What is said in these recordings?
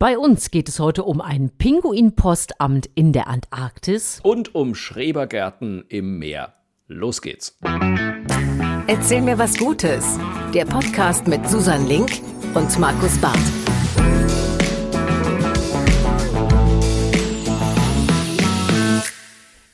Bei uns geht es heute um ein Pinguinpostamt in der Antarktis. Und um Schrebergärten im Meer. Los geht's. Erzähl mir was Gutes. Der Podcast mit Susan Link und Markus Barth.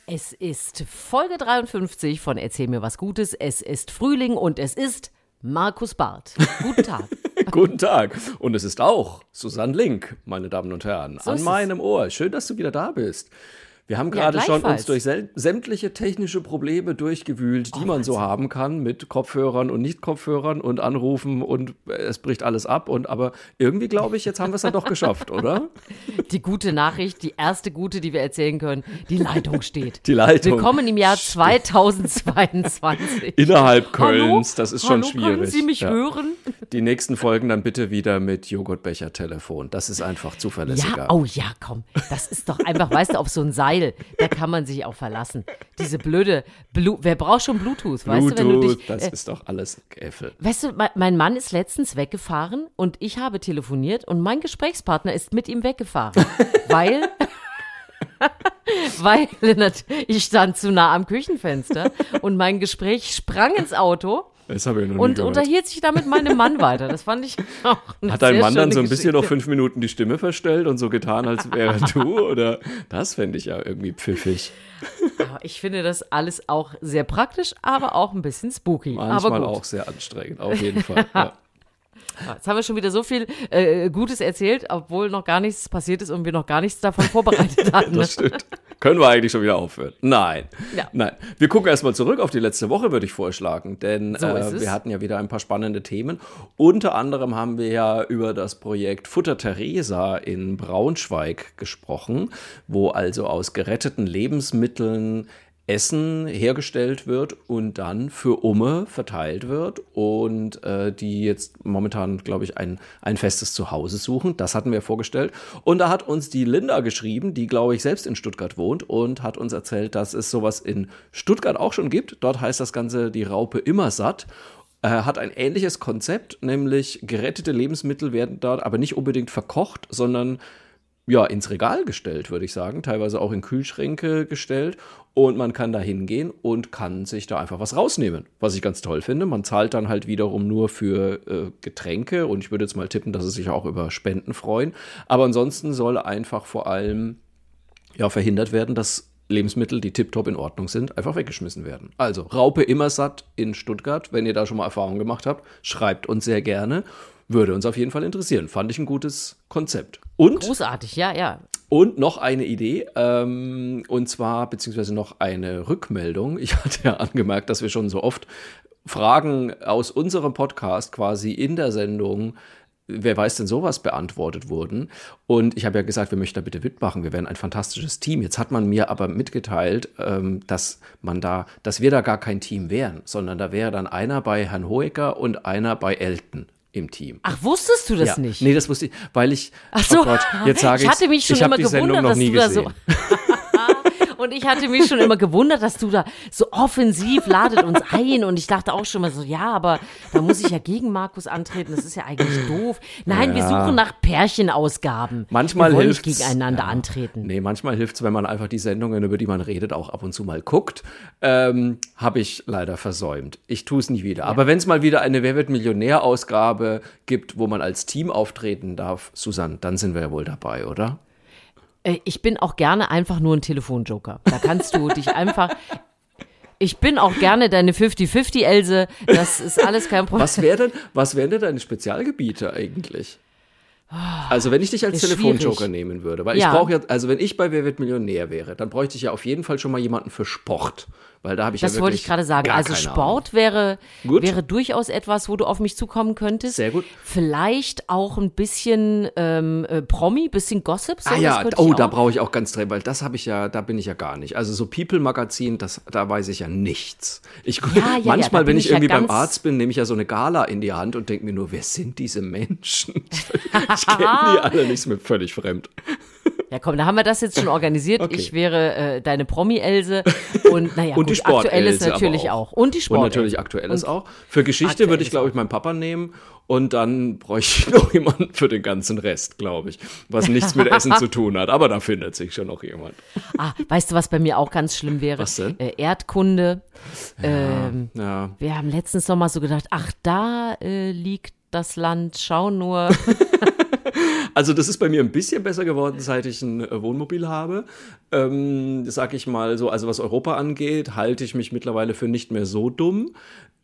Es ist Folge 53 von Erzähl mir was Gutes. Es ist Frühling und es ist Markus Barth. Guten Tag. Guten Tag. Und es ist auch Susanne Link, meine Damen und Herren, So an meinem Ohr. Schön, dass du wieder da bist. Wir haben Ja, gerade schon uns durch sämtliche technische Probleme durchgewühlt, die man so haben kann mit Kopfhörern und Nicht-Kopfhörern und Anrufen und äh, es bricht alles ab. Und aber irgendwie glaube ich, jetzt haben wir es dann doch geschafft, oder? Die gute Nachricht, die erste gute, die wir erzählen können, die Leitung steht. Die Leitung Willkommen im Jahr 2022. Innerhalb Hallo? Kölns, das ist schon Hallo, schwierig. Können Sie mich Ja. hören? Die nächsten Folgen dann bitte wieder mit Joghurtbecher-Telefon. Das ist einfach zuverlässiger. Ja, oh ja, komm. Das ist doch einfach, weißt du, auf so ein Seil, da kann man sich auch verlassen. Diese blöde, Blu wer braucht schon Bluetooth, weißt du, wenn du Bluetooth, dich, das äh, ist doch alles Äffel. Weißt du, mein, mein Mann ist letztens weggefahren und ich habe telefoniert und mein Gesprächspartner ist mit ihm weggefahren, weil weil ich stand zu nah am Küchenfenster und mein Gespräch sprang ins Auto Das habe ich noch nie und gehört. unterhielt sich da mit meinem Mann weiter. Das fand ich auch eine Hat dein Mann dann so ein bisschen noch Geschichte. fünf Minuten die Stimme verstellt und so getan, als wäre du? Oder das fände ich ja irgendwie pfiffig. Aber Ich finde das alles auch sehr praktisch, aber auch ein bisschen spooky. Manchmal auch sehr anstrengend, auf jeden Fall. Ja. Jetzt haben wir schon wieder so viel äh, Gutes erzählt, obwohl noch gar nichts passiert ist und wir noch gar nichts davon vorbereitet hatten. Das stimmt. Können wir eigentlich schon wieder aufhören? Nein. Ja. Nein. Wir gucken erstmal zurück auf die letzte Woche, würde ich vorschlagen. Denn So äh, wir hatten ja wieder ein paar spannende Themen. Unter anderem haben wir ja über das Projekt Futter Teresa in Braunschweig gesprochen, wo also aus geretteten Lebensmitteln Essen hergestellt wird und dann für Umme verteilt wird und äh, die jetzt momentan, glaube ich, ein, ein festes Zuhause suchen. Das hatten wir vorgestellt. Und da hat uns die Linda geschrieben, die, glaube ich, selbst in Stuttgart wohnt und hat uns erzählt, dass es sowas in Stuttgart auch schon gibt. Dort heißt das Ganze die Raupe immer satt. Äh, hat ein ähnliches Konzept, nämlich gerettete Lebensmittel werden dort aber nicht unbedingt verkocht, sondern ja, ins Regal gestellt, würde ich sagen, teilweise auch in Kühlschränke gestellt und man kann da hingehen und kann sich da einfach was rausnehmen, was ich ganz toll finde. Man zahlt dann halt wiederum nur für äh, Getränke und ich würde jetzt mal tippen, dass es sich auch über Spenden freuen, aber ansonsten soll einfach vor allem ja, verhindert werden, dass Lebensmittel, die tiptop in Ordnung sind, einfach weggeschmissen werden. Also, Raupe immer satt in Stuttgart. Wenn ihr da schon mal Erfahrungen gemacht habt, schreibt uns sehr gerne. Würde uns auf jeden Fall interessieren. Fand ich ein gutes Konzept. Und Großartig, ja, ja. und noch eine Idee, ähm, und zwar, beziehungsweise noch eine Rückmeldung. Ich hatte ja angemerkt, dass wir schon so oft Fragen aus unserem Podcast quasi in der Sendung, wer weiß denn sowas, beantwortet wurden. Und ich habe ja gesagt, wir möchten da bitte mitmachen. Wir wären ein fantastisches Team. Jetzt hat man mir aber mitgeteilt, ähm, dass man da, dass wir da gar kein Team wären, sondern da wäre dann einer bei Herrn Hoeker und einer bei Elton im Team. Ach, wusstest du das ja. nicht? Nee, das wusste ich, weil ich. Ach so, oh Gott, jetzt sage ich hatte mich schon ich immer die Sendung gewundert, noch dass du da so. Und ich hatte mich schon immer gewundert, dass du da so offensiv ladet uns ein. Und ich dachte auch schon mal so, ja, aber da muss ich ja gegen Markus antreten. Das ist ja eigentlich doof. Nein, wir Ja. suchen nach Pärchenausgaben. Manchmal wir wollen hilft's. nicht gegeneinander Ja. antreten. Nee, manchmal hilft es, wenn man einfach die Sendungen, über die man redet, auch ab und zu mal guckt. Ähm, Habe ich leider versäumt. Ich tue es nie wieder. Aber wenn es mal wieder eine Wer wird Millionär-Ausgabe gibt, wo man als Team auftreten darf, Susanne, dann sind wir ja wohl dabei, oder? Äh, Ich bin auch gerne einfach nur ein Telefonjoker. Da kannst du dich einfach. Ich bin auch gerne deine 50-50, Else. Das ist alles kein Problem. Was wäre denn, was wären denn deine Spezialgebiete eigentlich? Also wenn ich dich als Telefonjoker nehmen würde, weil Ja. ich brauche ja, also wenn ich bei Wer wird Millionär wäre, dann bräuchte ich ja auf jeden Fall schon mal jemanden für Sport, weil da habe ich Das ja wollte ich gerade sagen. Also keine Ahnung. Sport wäre, Gut. wäre durchaus etwas, wo du auf mich zukommen könntest. Sehr gut. Vielleicht auch ein bisschen ähm, äh, Promi, bisschen Gossip. So, Ah ja, oh, da auch. brauche ich auch ganz dringend, weil das habe ich ja, da bin ich ja gar nicht. Also so People-Magazin, das, da weiß ich ja nichts. Ich, Ja, ja, manchmal, wenn ich ich irgendwie beim Arzt bin, nehme ich ja so eine Gala in die Hand und denke mir nur, wer sind diese Menschen? Ich kenne die alle nicht, ist mir völlig fremd. Ja, komm, da haben wir das jetzt schon organisiert. Okay. Ich wäre äh, deine Promi-Else und naja, Und gut, die Sport aktuelles Else natürlich auch. auch. Und die Sport Und natürlich aktuelles Und- auch. Für Geschichte würde ich, glaube ich, meinen Papa nehmen. Und dann bräuchte ich noch jemanden für den ganzen Rest, glaube ich. Was nichts mit Essen zu tun hat. Aber da findet sich schon noch jemand. Ah, weißt du, was bei mir auch ganz schlimm wäre? Was denn? Äh, Erdkunde. Ähm, Ja. wir haben letztens noch mal so gedacht, ach, da äh, liegt das Land, schau nur. Also das ist bei mir ein bisschen besser geworden, seit ich ein äh, Wohnmobil habe. Ähm, sag ich mal so, also was Europa angeht, halte ich mich mittlerweile für nicht mehr so dumm.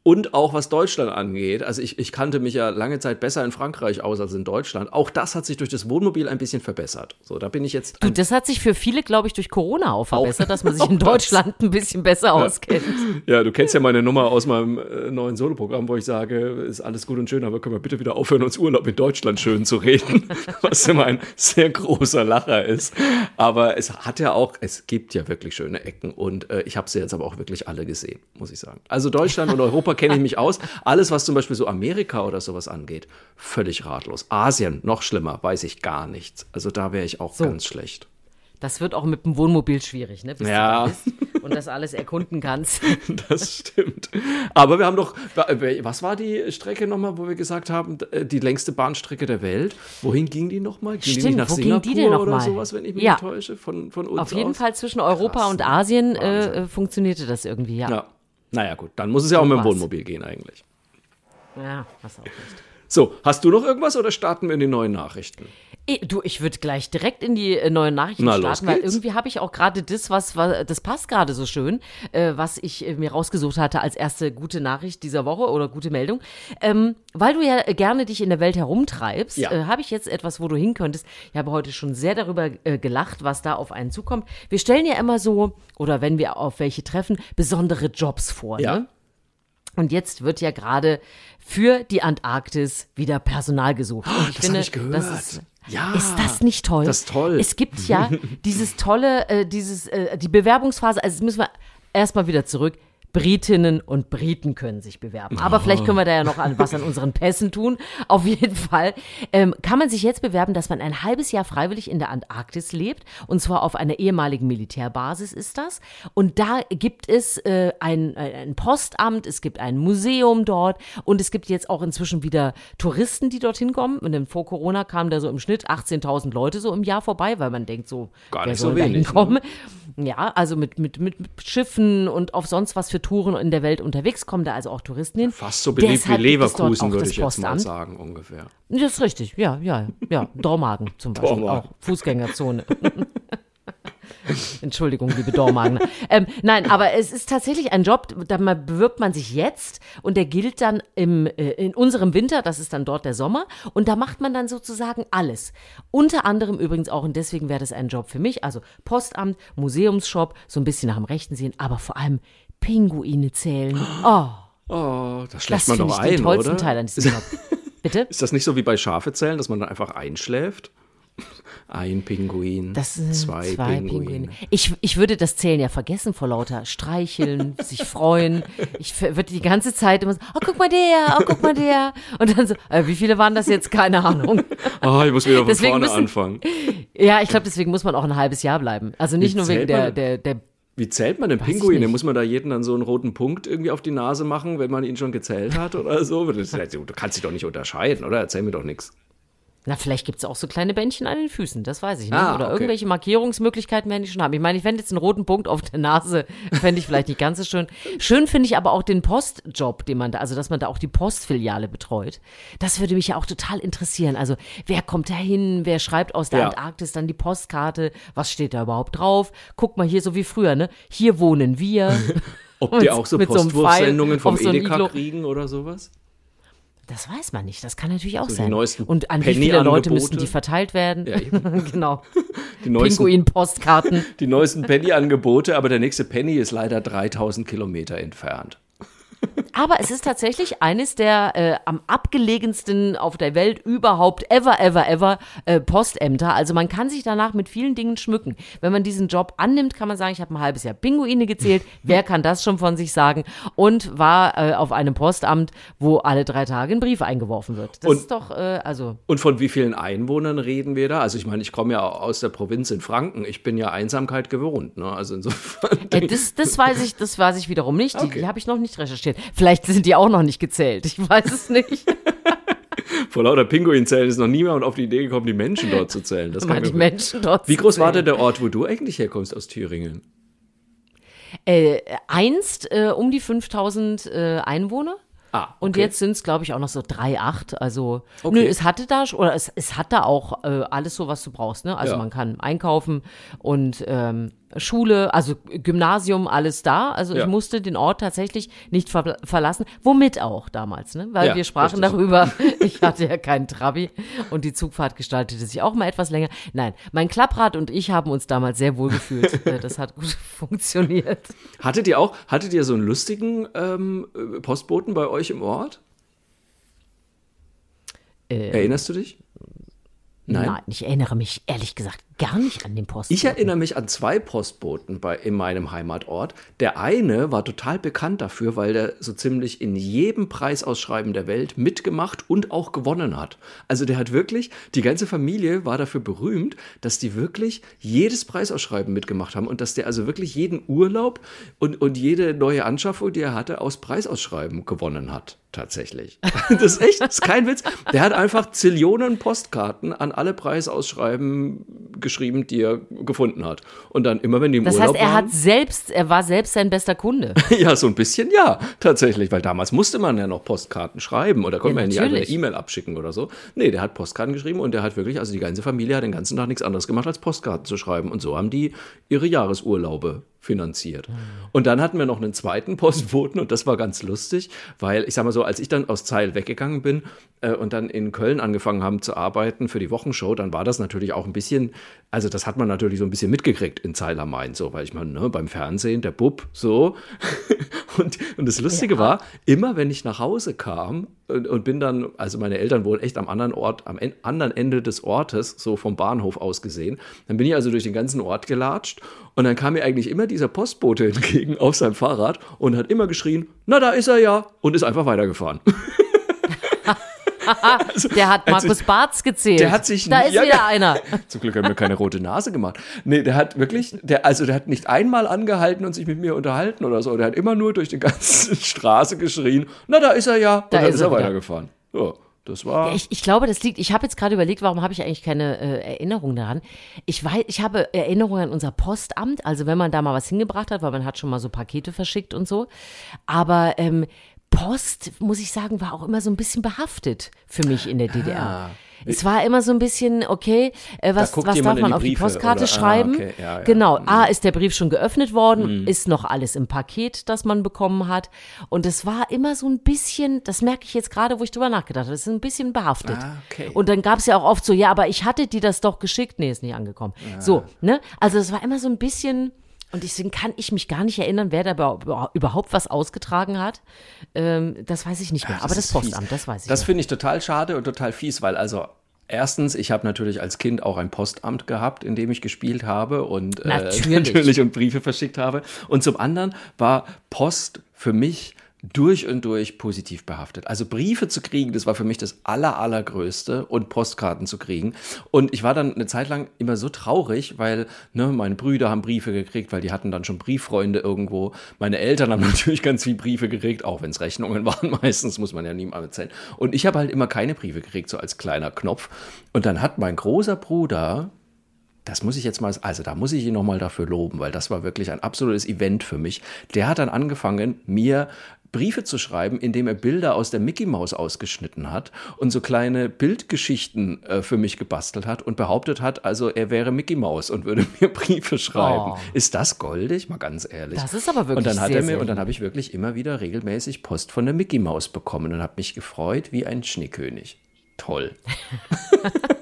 Und auch was Deutschland angeht, also ich, ich kannte mich ja lange Zeit besser in Frankreich aus als in Deutschland. Auch das hat sich durch das Wohnmobil ein bisschen verbessert. So, da bin ich jetzt Du, das hat sich für viele, glaube ich, durch Corona auch verbessert, dass man sich auch in das. Deutschland ein bisschen besser auskennt. Ja, du kennst ja meine Nummer aus meinem äh, neuen Soloprogramm, wo ich sage, ist alles gut und schön, aber können wir bitte wieder aufhören, uns Urlaub in Deutschland schön zu reden, was immer ein sehr großer Lacher ist. Aber es hat ja auch, es gibt ja wirklich schöne Ecken und äh, ich habe sie jetzt aber auch wirklich alle gesehen, muss ich sagen. Also Deutschland und Europa kenne ich mich aus. Alles, was zum Beispiel so Amerika oder sowas angeht, völlig ratlos. Asien, noch schlimmer, weiß ich gar nichts. Also da wäre ich auch ganz schlecht. Das wird auch mit dem Wohnmobil schwierig, ne? Bis Ja. du da bist und das alles erkunden kannst. Das stimmt. Aber wir haben doch, was war die Strecke nochmal, wo wir gesagt haben, äh, die längste Bahnstrecke der Welt? Wohin ging die nochmal? Ging die Stimmt, nicht nach wo ging Singapur die denn oder mal? sowas, wenn ich mich Ja. nicht täusche, von, von uns Auf jeden aus? Fall zwischen Europa Krass. und Asien äh, äh, funktionierte das irgendwie, ja. Ja. Naja, gut, dann muss es ja auch mit dem. Wohnmobil gehen eigentlich. Ja, hast auch recht. So, hast du noch irgendwas oder starten wir in die neuen Nachrichten? Eh, Du, ich würde gleich direkt in die äh, neuen Nachrichten Na, starten, weil irgendwie habe ich auch gerade das, was, was das passt gerade so schön, äh, was ich äh, mir rausgesucht hatte als erste gute Nachricht dieser Woche oder gute Meldung. Ähm, weil du ja äh, gerne dich in der Welt herumtreibst, Ja. äh, habe ich jetzt etwas, wo du hin könntest. Ich habe heute schon sehr darüber gelacht, was da auf einen zukommt. Wir stellen ja immer so, oder wenn wir auf welche treffen, besondere Jobs vor. Ja. Ne? Und jetzt wird ja gerade für die Antarktis wieder Personal gesucht. Und ich das finde, ich gehört. Das ist, Ja, ist das nicht toll? das ist toll. Es gibt ja dieses tolle, äh, dieses, äh, die Bewerbungsphase, also jetzt müssen wir erstmal wieder zurück. Britinnen und Briten können sich bewerben. Aber vielleicht können wir da ja noch an, was an unseren Pässen tun. Auf jeden Fall ähm, kann man sich jetzt bewerben, dass man ein halbes Jahr freiwillig in der Antarktis lebt. Und zwar auf einer ehemaligen Militärbasis ist das. Und da gibt es äh, ein, äh, ein Postamt, es gibt ein Museum dort und es gibt jetzt auch inzwischen wieder Touristen, die dorthin kommen. Und dann vor Corona kamen da so im Schnitt 18.000 Leute so im Jahr vorbei, weil man denkt so, Gar nicht so wenig, ne? Ja, also mit, mit, mit, mit Schiffen und auf sonst was für Touren in der Welt unterwegs kommen da also auch Touristen hin. Fast so beliebt Deshalb wie Leverkusen, würde ich jetzt mal sagen, ungefähr. Das ist richtig, ja, ja, ja. Dormagen zum Beispiel Dormagen. auch. Fußgängerzone. Entschuldigung, liebe Dormagen. ähm, nein, aber es ist tatsächlich ein Job, da bewirbt man sich jetzt und der gilt dann im, äh, in unserem Winter, das ist dann dort der Sommer, und da macht man dann sozusagen alles. Unter anderem übrigens auch, und deswegen wäre das ein Job für mich, also Postamt, Museumsshop, so ein bisschen nach dem Rechten sehen, aber vor allem Pinguine zählen. Oh, Oh, das das schläft man doch ich den ein, tollsten oder? Teil an diesem Job. Bitte? Ist das nicht so wie bei Schafezellen, dass man dann einfach einschläft? Ein Pinguin, Das sind zwei, zwei, Pinguine. Pinguine. Ich, ich würde das Zählen ja vergessen vor lauter Streicheln, sich freuen. Ich würde die ganze Zeit immer so, oh, guck mal der, oh, guck mal der. Und dann so, äh, wie viele waren das jetzt? Keine Ahnung. Ah, ich muss wieder von Deswegen vorne müssen- anfangen. Ja, ich glaube, deswegen muss man auch ein halbes Jahr bleiben. Also nicht Wie nur wegen der, der, der, Wie zählt man den Pinguine? Muss man da jeden dann so einen roten Punkt irgendwie auf die Nase machen, wenn man ihn schon gezählt hat oder so? Du kannst dich doch nicht unterscheiden, oder? Erzähl mir doch nichts. Na, vielleicht gibt es auch so kleine Bändchen an den Füßen, das weiß ich nicht. Ah, Oder okay. irgendwelche Markierungsmöglichkeiten werden die schon haben. Ich meine, ich fände jetzt einen roten Punkt auf der Nase, fände ich vielleicht nicht ganz so schön. Schön finde ich aber auch den Postjob, den man da, also dass man da auch die Postfiliale betreut. Das würde mich ja auch total interessieren. Also, wer kommt da hin? Wer schreibt aus der Ja. Antarktis dann die Postkarte? Was steht da überhaupt drauf? Guck mal hier, so wie früher, ne? Hier wohnen wir. Ob die auch so so Postwurfsendungen vom so ein Edeka Iglo. kriegen oder sowas? Das weiß man nicht. Das kann natürlich auch die sein. Und an wie viele Leute müssten die verteilt werden? Ja, genau. Die neuesten, Pinguin-Postkarten. die neuesten Penny-Angebote, aber der nächste Penny ist leider 3000 Kilometer entfernt. Aber es ist tatsächlich eines der äh, am abgelegensten auf der Welt überhaupt ever, ever, ever äh, Postämter. Also man kann sich danach mit vielen Dingen schmücken. Wenn man diesen Job annimmt, kann man sagen, ich habe ein halbes Jahr Pinguine gezählt. Wer kann das schon von sich sagen? Und war äh, auf einem Postamt, wo alle drei Tage ein Brief eingeworfen wird. Das Und- ist doch, äh, also. Und von wie vielen Einwohnern reden wir da? Also ich meine, ich komme ja aus der Provinz in Franken. Ich bin ja Einsamkeit gewohnt. Ne? Also insofern. Das, das weiß ich, das weiß ich wiederum nicht. Die, Okay. die habe ich noch nicht recherchiert. Vielleicht sind die auch noch nicht gezählt. Ich weiß es nicht. Vor lauter Pinguinzellen ist noch niemand auf die Idee gekommen, die Menschen dort zu zählen. Das Mal die Menschen dort Wie groß war denn der Ort, wo du eigentlich herkommst aus Thüringen? Äh, einst äh, um die 5000 äh, Einwohner. Ah, Und okay. jetzt sind es, glaube ich, auch noch so drei, acht. Also, Okay. nö, es hatte da, oder es, es hat da auch äh, alles so, was du brauchst. Ne? Also Ja. man kann einkaufen und ähm, Schule, also Gymnasium, alles da. Also Ja. ich musste den Ort tatsächlich nicht ver verlassen. Womit auch damals, ne? Weil Ja, wir sprachen richtig. darüber, ich hatte ja keinen Trabi und die Zugfahrt gestaltete sich auch mal etwas länger. Nein, mein Klapprad und ich haben uns damals sehr wohl gefühlt. Äh, das hat gut funktioniert. Hattet ihr auch, hattet ihr so einen lustigen ähm, äh, Postboten bei euch im Ort? Äh, Erinnerst du dich? Nein. ich erinnere mich ehrlich gesagt gar nicht an den Post. Ich erinnere mich an zwei Postboten bei, in meinem Heimatort. Der eine war total bekannt dafür, weil der so ziemlich in jedem Preisausschreiben der Welt mitgemacht und auch gewonnen hat. Also der hat wirklich, die ganze Familie war dafür berühmt, dass die wirklich jedes Preisausschreiben mitgemacht haben und dass der also wirklich jeden Urlaub und, und jede neue Anschaffung, die er hatte, aus Preisausschreiben gewonnen hat. Tatsächlich. Das ist echt, das ist kein Witz. Der hat einfach Zillionen Postkarten an alle Preisausschreiben geschrieben, die er gefunden hat. Und dann immer, wenn die im Das Urlaub heißt, er waren, hat selbst, er war selbst sein bester Kunde. ja, so ein bisschen ja, tatsächlich, weil damals musste man ja noch Postkarten schreiben oder konnte Ja, man ja nicht einfach eine. E-Mail abschicken oder so. Nee, der hat Postkarten geschrieben und der hat wirklich, also die ganze Familie hat den ganzen Tag nichts anderes gemacht, als Postkarten zu schreiben. Und so haben die ihre Jahresurlaube finanziert. Und dann hatten wir noch einen zweiten Postboten und das war ganz lustig, weil ich sag mal so, als ich dann aus Zeil weggegangen bin äh, und dann in Köln angefangen haben zu arbeiten für die Wochenshow, dann war das natürlich auch ein bisschen, also das hat man natürlich so ein bisschen mitgekriegt in Zeil am Main, so, weil ich meine, ne, beim Fernsehen, der Bub, so. und, und das Lustige war, immer wenn ich nach Hause kam und, und bin dann, also meine Eltern wohnen echt am anderen Ort, am en anderen Ende des Ortes, so vom Bahnhof aus gesehen, dann bin ich also durch den ganzen Ort gelatscht und dann kam mir eigentlich immer dieser Postbote entgegen auf seinem Fahrrad und hat immer geschrien, na da ist er ja und ist einfach weitergefahren. Der hat Also, Markus Barz gezählt. der hat sich da ist ja, wieder einer. Zum Glück hat er mir keine rote Nase gemacht. Nee, der hat wirklich, der, also der hat nicht einmal angehalten und sich mit mir unterhalten oder so. Der hat immer nur durch die ganze Straße geschrien, na da ist er ja. Und Da dann ist er er weitergefahren. Ja, das war. Ich, ich glaube, das liegt, ich habe jetzt gerade überlegt, warum habe ich eigentlich keine äh, Erinnerung daran. Ich weiß, ich habe Erinnerungen an unser Postamt, also wenn man da mal was hingebracht hat, weil man hat schon mal so Pakete verschickt und so. Aber ähm, Post, muss ich sagen, war auch immer so ein bisschen behaftet für mich in der DDR. Es war immer so ein bisschen, okay, äh, was, was darf man die auf die Postkarte oder? Ah, schreiben? okay, ja, ja. Genau. Mhm. A, ist der Brief schon geöffnet worden? Ist noch alles im Paket, das man bekommen hat? Und es war immer so ein bisschen, das merke ich jetzt gerade, wo ich drüber nachgedacht habe, es ist ein bisschen behaftet. Ah, okay. Und dann gab es ja auch oft so, ja, aber ich hatte dir das doch geschickt. Nee, ist nicht angekommen. So, ne? Also es war immer so ein bisschen, und deswegen kann ich mich gar nicht erinnern, wer da über- überhaupt was ausgetragen hat. Ähm, das weiß ich nicht mehr. aber das ist fies. Postamt, das weiß ich. Das finde ich total schade und total fies, weil also erstens, ich habe natürlich als Kind auch ein Postamt gehabt, in dem ich gespielt habe und äh, Natürlich. natürlich und Briefe verschickt habe. Und zum anderen war Post für mich durch und durch positiv behaftet. Also Briefe zu kriegen, das war für mich das aller, allergrößte und Postkarten zu kriegen. Und ich war dann eine Zeit lang immer so traurig, weil ne, meine Brüder haben Briefe gekriegt, weil die hatten dann schon Brieffreunde irgendwo. Meine Eltern haben natürlich ganz viele Briefe gekriegt, auch wenn es Rechnungen waren meistens, muss man ja niemandem erzählen. Und ich habe halt immer keine Briefe gekriegt, so als kleiner Knopf. Und dann hat mein großer Bruder das muss ich jetzt mal, also da muss ich ihn nochmal dafür loben, weil das war wirklich ein absolutes Event für mich. Der hat dann angefangen, mir Briefe zu schreiben, indem er Bilder aus der Mickey Maus ausgeschnitten hat und so kleine Bildgeschichten äh, für mich gebastelt hat und behauptet hat, also er wäre Mickey Maus und würde mir Briefe schreiben. Oh. Ist das goldig? Mal ganz ehrlich. Das ist aber wirklich Und dann hat sehr, er mir, und dann habe ich wirklich immer wieder regelmäßig Post von der Mickey Maus bekommen und habe mich gefreut wie ein Schneekönig. Toll.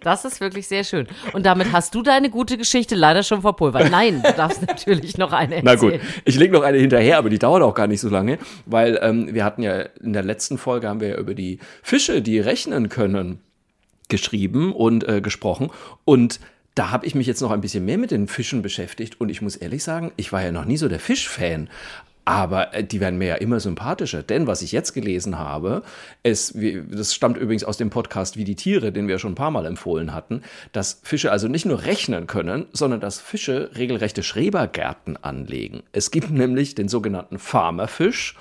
Das ist wirklich sehr schön. Und damit hast du deine gute Geschichte leider schon verpulvert. Nein, du darfst natürlich noch eine erzählen. Na gut, ich lege noch eine hinterher, aber die dauert auch gar nicht so lange, weil ähm, wir hatten ja in der letzten Folge haben wir ja über die Fische, die rechnen können, geschrieben und äh, gesprochen. Und da habe ich mich jetzt noch ein bisschen mehr mit den Fischen beschäftigt und ich muss ehrlich sagen, ich war ja noch nie so der Fischfan. Aber äh, die werden mir ja immer sympathischer. Denn was ich jetzt gelesen habe, ist, das stammt übrigens aus dem Podcast Wie die Tiere, den wir schon ein paar Mal empfohlen hatten, dass Fische also nicht nur rechnen können, sondern dass Fische regelrechte Schrebergärten anlegen. Es gibt nämlich den sogenannten Farmerfisch.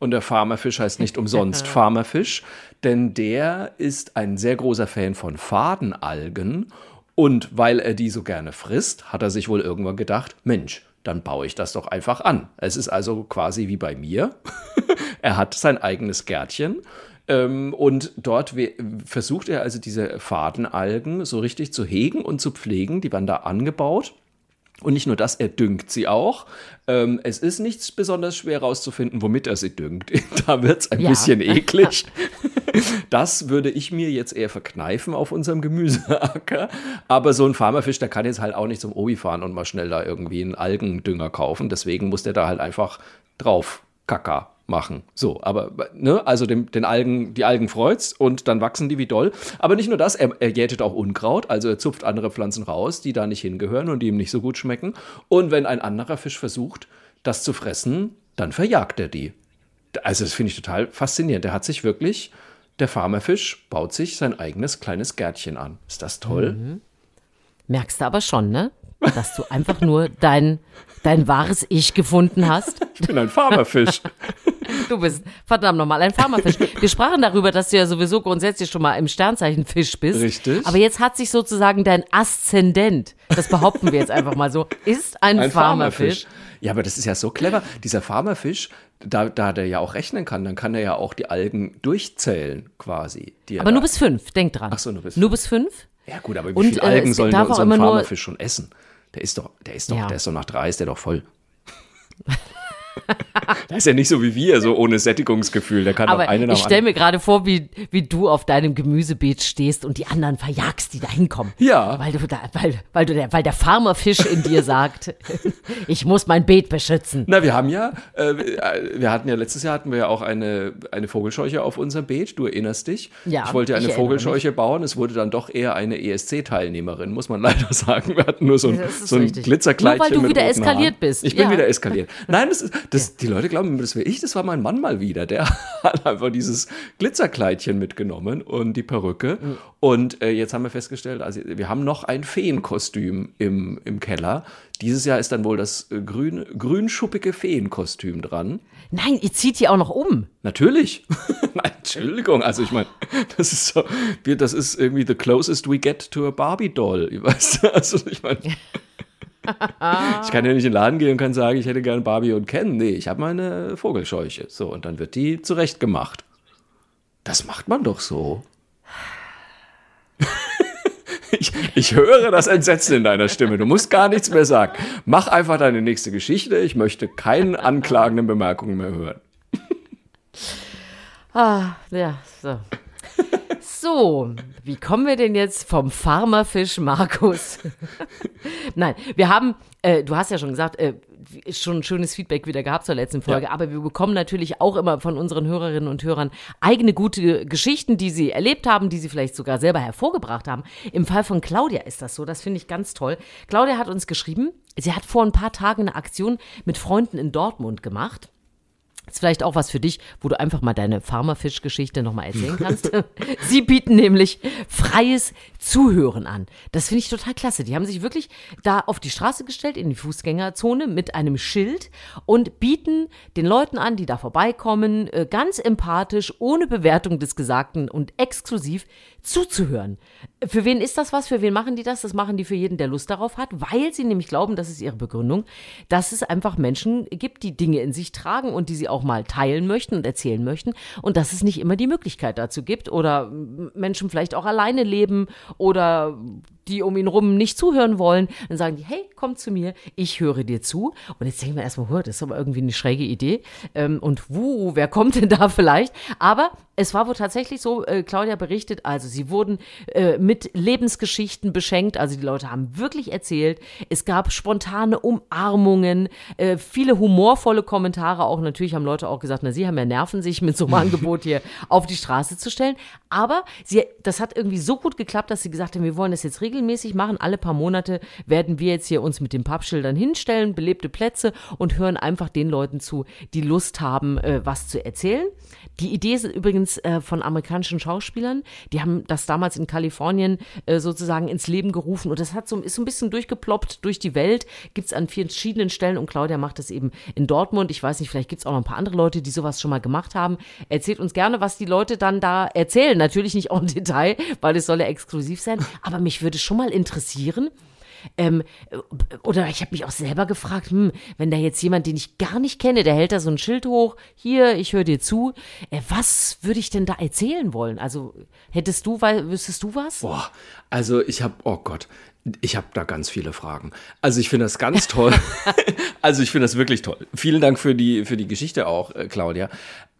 Und der Farmerfisch heißt nicht umsonst Farmerfisch, denn der ist ein sehr großer Fan von Fadenalgen. Und weil er die so gerne frisst, hat er sich wohl irgendwann gedacht, Mensch, dann baue ich das doch einfach an. Es ist also quasi wie bei mir. er hat sein eigenes Gärtchen. Ähm, und dort versucht er also diese Fadenalgen so richtig zu hegen und zu pflegen. Die werden da angebaut. Und nicht nur das, er düngt sie auch. Ähm, es ist nichts besonders schwer herauszufinden, womit er sie düngt. da wird es ein ja. bisschen eklig. das würde ich mir jetzt eher verkneifen auf unserem Gemüseacker. Aber so ein Farmerfisch, der kann jetzt halt auch nicht zum Obi fahren und mal schnell da irgendwie einen Algendünger kaufen. Deswegen muss der da halt einfach drauf Kaka machen. So, aber ne, also dem, den Algen, die Algen freut's und dann wachsen die wie doll. Aber nicht nur das, er, er jätet auch Unkraut, also er zupft andere Pflanzen raus, die da nicht hingehören und die ihm nicht so gut schmecken. Und wenn ein anderer Fisch versucht, das zu fressen, dann verjagt er die. Also das finde ich total faszinierend. Der hat sich wirklich, der Farmerfisch baut sich sein eigenes kleines Gärtchen an. Ist das toll? Mhm. Merkst du aber schon, ne? Dass du einfach nur dein, dein wahres Ich gefunden hast. Ich bin ein Farmerfisch. Du bist verdammt nochmal ein Farmerfisch. Wir sprachen darüber, dass du ja sowieso grundsätzlich schon mal im Sternzeichen Fisch bist. Richtig. Aber jetzt hat sich sozusagen dein Aszendent, das behaupten wir jetzt einfach mal so, ist ein, ein Farmerfisch. Farmerfisch. Ja, aber das ist ja so clever. Dieser Farmerfisch, da, da der ja auch rechnen kann, dann kann er ja auch die Algen durchzählen quasi. aber nur bis fünf, denk dran. Ach so, nur bis fünf. Nur bis fünf. Ja gut, aber wie viele äh, Algen sollen wir unseren Farmerfisch schon essen? Der ist doch, der ist doch, ja. der ist doch nach drei, ist der doch voll. das ist ja nicht so wie wir, so ohne Sättigungsgefühl. Der kann Aber auch eine nach Ich stelle mir gerade vor, wie, wie du auf deinem Gemüsebeet stehst und die anderen verjagst, die da hinkommen. Ja. Weil, du da, weil, weil, du der, weil der Farmerfisch in dir sagt, ich muss mein Beet beschützen. Na, wir haben ja, äh, wir hatten ja letztes Jahr hatten wir ja auch eine, eine Vogelscheuche auf unserem Beet. Du erinnerst dich. Ja. Ich wollte eine Vogelscheuche bauen. Es wurde dann doch eher eine ESC-Teilnehmerin, muss man leider sagen. Wir hatten nur so ein, so ein Glitzerkleidchen. Nur weil du wieder eskaliert Haaren. bist. Ich bin ja. wieder eskaliert. Nein, das ist, das, die Leute glauben, das wäre ich, das war mein Mann mal wieder. Der hat einfach dieses Glitzerkleidchen mitgenommen und die Perücke. Mhm. Und äh, jetzt haben wir festgestellt, also wir haben noch ein Feenkostüm im, im Keller. Dieses Jahr ist dann wohl das äh, grün, grünschuppige Feenkostüm dran. Nein, ihr zieht die auch noch um. Natürlich. Nein, Entschuldigung. Also ich meine, das ist so, das ist irgendwie the closest we get to a Barbie doll. Weißt du? Also ich meine. ich kann ja nicht in den Laden gehen und kann sagen, ich hätte gerne Barbie und Ken. Nee, ich habe meine Vogelscheuche. So, und dann wird die zurechtgemacht. Das macht man doch so. Ich, ich, höre das Entsetzen in deiner Stimme. Du musst gar nichts mehr sagen. Mach einfach deine nächste Geschichte. Ich möchte keine anklagenden Bemerkungen mehr hören. Ah, ja, so. So, wie kommen wir denn jetzt vom Farmerfisch Markus? Nein, wir haben, äh, du hast ja schon gesagt, äh, schon schönes Feedback wieder gehabt zur letzten Folge, ja. aber wir bekommen natürlich auch immer von unseren Hörerinnen und Hörern eigene gute Geschichten, die sie erlebt haben, die sie vielleicht sogar selber hervorgebracht haben. Im Fall von Claudia ist das so, das finde ich ganz toll. Claudia hat uns geschrieben, sie hat vor ein paar Tagen eine Aktion mit Freunden in Dortmund gemacht. Ist vielleicht auch was für dich, wo du einfach mal deine Farmerfisch-Geschichte nochmal erzählen kannst. Sie bieten nämlich freies Zuhören an. Das finde ich total klasse. Die haben sich wirklich da auf die Straße gestellt, in die Fußgängerzone mit einem Schild und bieten den Leuten an, die da vorbeikommen, äh, ganz empathisch, ohne Bewertung des Gesagten und exklusiv zuzuhören. Für wen ist das was? Für wen machen die das? Das machen die für jeden, der Lust darauf hat, weil sie nämlich glauben, das ist ihre Begründung, dass es einfach Menschen gibt, die Dinge in sich tragen und die sie auch mal teilen möchten und erzählen möchten. Und dass es nicht immer die Möglichkeit dazu gibt oder Menschen vielleicht auch alleine leben oder die um ihn rum nicht zuhören wollen, dann sagen die, hey, komm zu mir, ich höre dir zu. Und jetzt denken wir erstmal, oh, das ist aber irgendwie eine schräge Idee. Ähm, und wuh, wer kommt denn da vielleicht? Aber es war wohl tatsächlich so, äh, Claudia berichtet, also sie wurden äh, mit Lebensgeschichten beschenkt, also die Leute haben wirklich erzählt, es gab spontane Umarmungen, äh, viele humorvolle Kommentare, auch natürlich haben Leute auch gesagt, na, sie haben ja Nerven, sich mit so einem Angebot hier auf die Straße zu stellen, aber sie, das hat irgendwie so gut geklappt, dass sie gesagt haben, wir wollen das jetzt regelmäßig machen, alle paar Monate werden wir jetzt hier uns mit den Pappschildern hinstellen, belebte Plätze und hören einfach den Leuten zu, die Lust haben, äh, was zu erzählen. Die Idee ist übrigens äh, von amerikanischen Schauspielern. Die haben das damals in Kalifornien äh, sozusagen ins Leben gerufen und das hat so, ist so ein bisschen durchgeploppt durch die Welt. Gibt es an vielen verschiedenen Stellen und Claudia macht das eben in Dortmund. Ich weiß nicht, vielleicht gibt es auch noch ein paar andere Leute, die sowas schon mal gemacht haben. Erzählt uns gerne, was die Leute dann da erzählen. Natürlich nicht auch im Detail, weil es soll ja exklusiv sein. Aber mich würde schon mal interessieren, ähm, oder ich habe mich auch selber gefragt, hm, wenn da jetzt jemand, den ich gar nicht kenne, der hält da so ein Schild hoch, hier, ich höre dir zu, äh, was würde ich denn da erzählen wollen? Also hättest du, weil, wüsstest du was? Boah, also ich habe, oh Gott, ich habe da ganz viele Fragen. Also ich finde das ganz toll. also ich finde das wirklich toll. Vielen Dank für die, für die Geschichte auch, äh, Claudia.